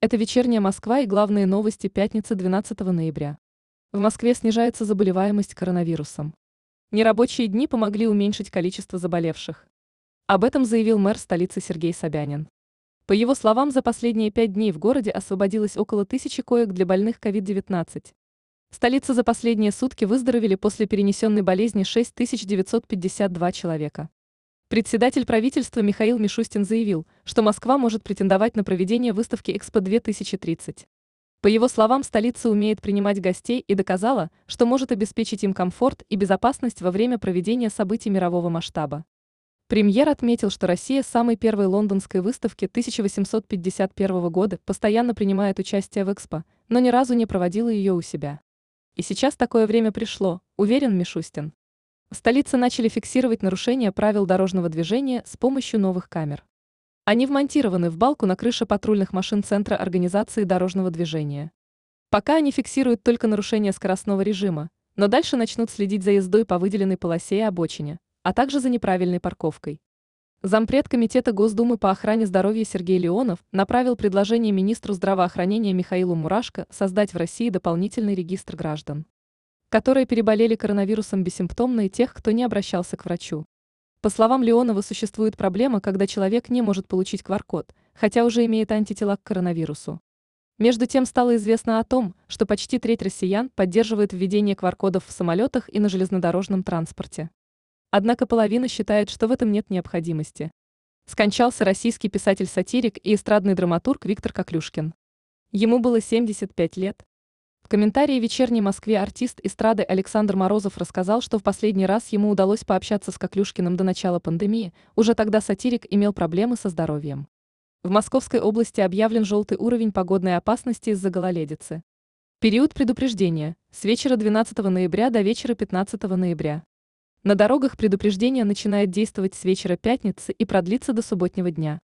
Это вечерняя Москва и главные новости пятницы 12 ноября. В Москве снижается заболеваемость коронавирусом. Нерабочие дни помогли уменьшить количество заболевших. Об этом заявил мэр столицы Сергей Собянин. По его словам, за последние пять дней в городе освободилось около тысячи коек для больных COVID-19. В столице за последние сутки выздоровели после перенесенной болезни 6952 человека. Председатель правительства Михаил Мишустин заявил, что Москва может претендовать на проведение выставки «Экспо-2030». По его словам, столица умеет принимать гостей и доказала, что может обеспечить им комфорт и безопасность во время проведения событий мирового масштаба. Премьер отметил, что Россия с самой первой лондонской выставки 1851 года постоянно принимает участие в Экспо, но ни разу не проводила ее у себя. И сейчас такое время пришло, уверен Мишустин. В столице начали фиксировать нарушения правил дорожного движения с помощью новых камер. Они вмонтированы в балку на крыше патрульных машин Центра организации дорожного движения. Пока они фиксируют только нарушение скоростного режима, но дальше начнут следить за ездой по выделенной полосе и обочине, а также за неправильной парковкой. Зампред Комитета Госдумы по охране здоровья Сергей Леонов направил предложение министру здравоохранения Михаилу Мурашко создать в России дополнительный регистр граждан которые переболели коронавирусом бессимптомно и тех, кто не обращался к врачу. По словам Леонова, существует проблема, когда человек не может получить QR-код, хотя уже имеет антитела к коронавирусу. Между тем стало известно о том, что почти треть россиян поддерживает введение QR-кодов в самолетах и на железнодорожном транспорте. Однако половина считает, что в этом нет необходимости. Скончался российский писатель-сатирик и эстрадный драматург Виктор Коклюшкин. Ему было 75 лет. В комментарии «Вечерней Москве» артист эстрады Александр Морозов рассказал, что в последний раз ему удалось пообщаться с Коклюшкиным до начала пандемии, уже тогда сатирик имел проблемы со здоровьем. В Московской области объявлен желтый уровень погодной опасности из-за гололедицы. Период предупреждения – с вечера 12 ноября до вечера 15 ноября. На дорогах предупреждение начинает действовать с вечера пятницы и продлится до субботнего дня.